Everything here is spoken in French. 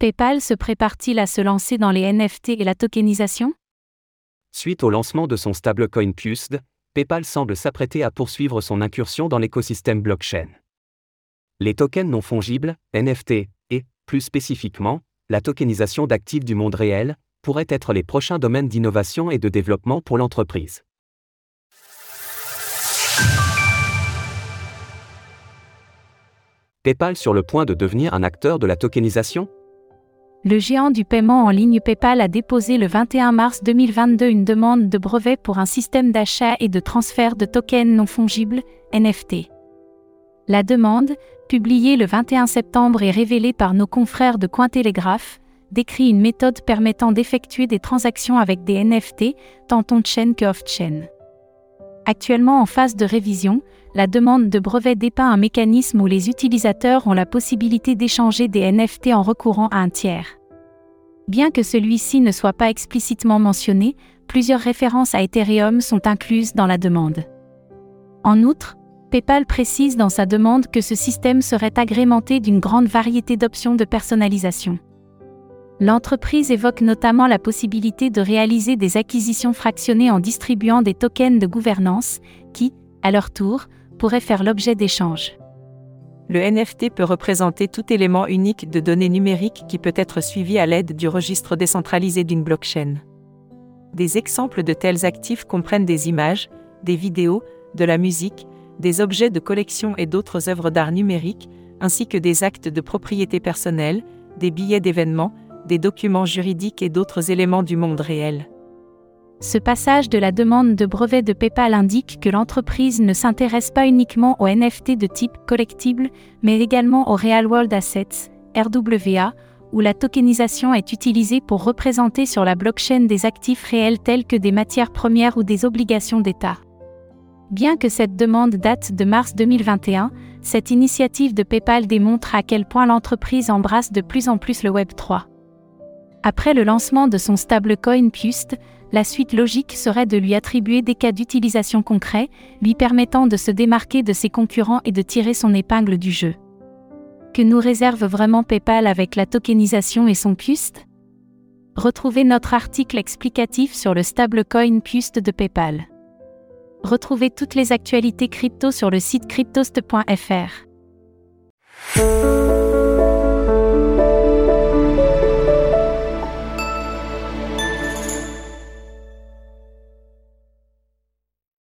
PayPal se prépare-t-il à se lancer dans les NFT et la tokenisation? Suite au lancement de son stablecoin PUSD, PayPal semble s'apprêter à poursuivre son incursion dans l'écosystème blockchain. Les tokens non fongibles, NFT, et, plus spécifiquement, la tokenisation d'actifs du monde réel, pourraient être les prochains domaines d'innovation et de développement pour l'entreprise. PayPal sur le point de devenir un acteur de la tokenisation? Le géant du paiement en ligne PayPal a déposé le 21 mars 2022 une demande de brevet pour un système d'achat et de transfert de tokens non fongibles, NFT. La demande, publiée le 21 septembre et révélée par nos confrères de Cointelegraph, décrit une méthode permettant d'effectuer des transactions avec des NFT, tant on-chain que off-chain. Actuellement en phase de révision, la demande de brevet dépeint un mécanisme où les utilisateurs ont la possibilité d'échanger des NFT en recourant à un tiers. Bien que celui-ci ne soit pas explicitement mentionné, plusieurs références à Ethereum sont incluses dans la demande. En outre, PayPal précise dans sa demande que ce système serait agrémenté d'une grande variété d'options de personnalisation. L'entreprise évoque notamment la possibilité de réaliser des acquisitions fractionnées en distribuant des tokens de gouvernance, qui, à leur tour, pourraient faire l'objet d'échanges. Le NFT peut représenter tout élément unique de données numériques qui peut être suivi à l'aide du registre décentralisé d'une blockchain. Des exemples de tels actifs comprennent des images, des vidéos, de la musique, des objets de collection et d'autres œuvres d'art numérique, ainsi que des actes de propriété personnelle, des billets d'événements, des documents juridiques et d'autres éléments du monde réel. Ce passage de la demande de brevet de PayPal indique que l'entreprise ne s'intéresse pas uniquement aux NFT de type collectible, mais également aux Real World Assets, RWA, où la tokenisation est utilisée pour représenter sur la blockchain des actifs réels tels que des matières premières ou des obligations d'État. Bien que cette demande date de mars 2021, cette initiative de PayPal démontre à quel point l'entreprise embrasse de plus en plus le Web 3. Après le lancement de son stablecoin PUST, la suite logique serait de lui attribuer des cas d'utilisation concrets, lui permettant de se démarquer de ses concurrents et de tirer son épingle du jeu. Que nous réserve vraiment PayPal avec la tokenisation et son PUST? Retrouvez notre article explicatif sur le stablecoin PUST de PayPal. Retrouvez toutes les actualités crypto sur le site cryptost.fr.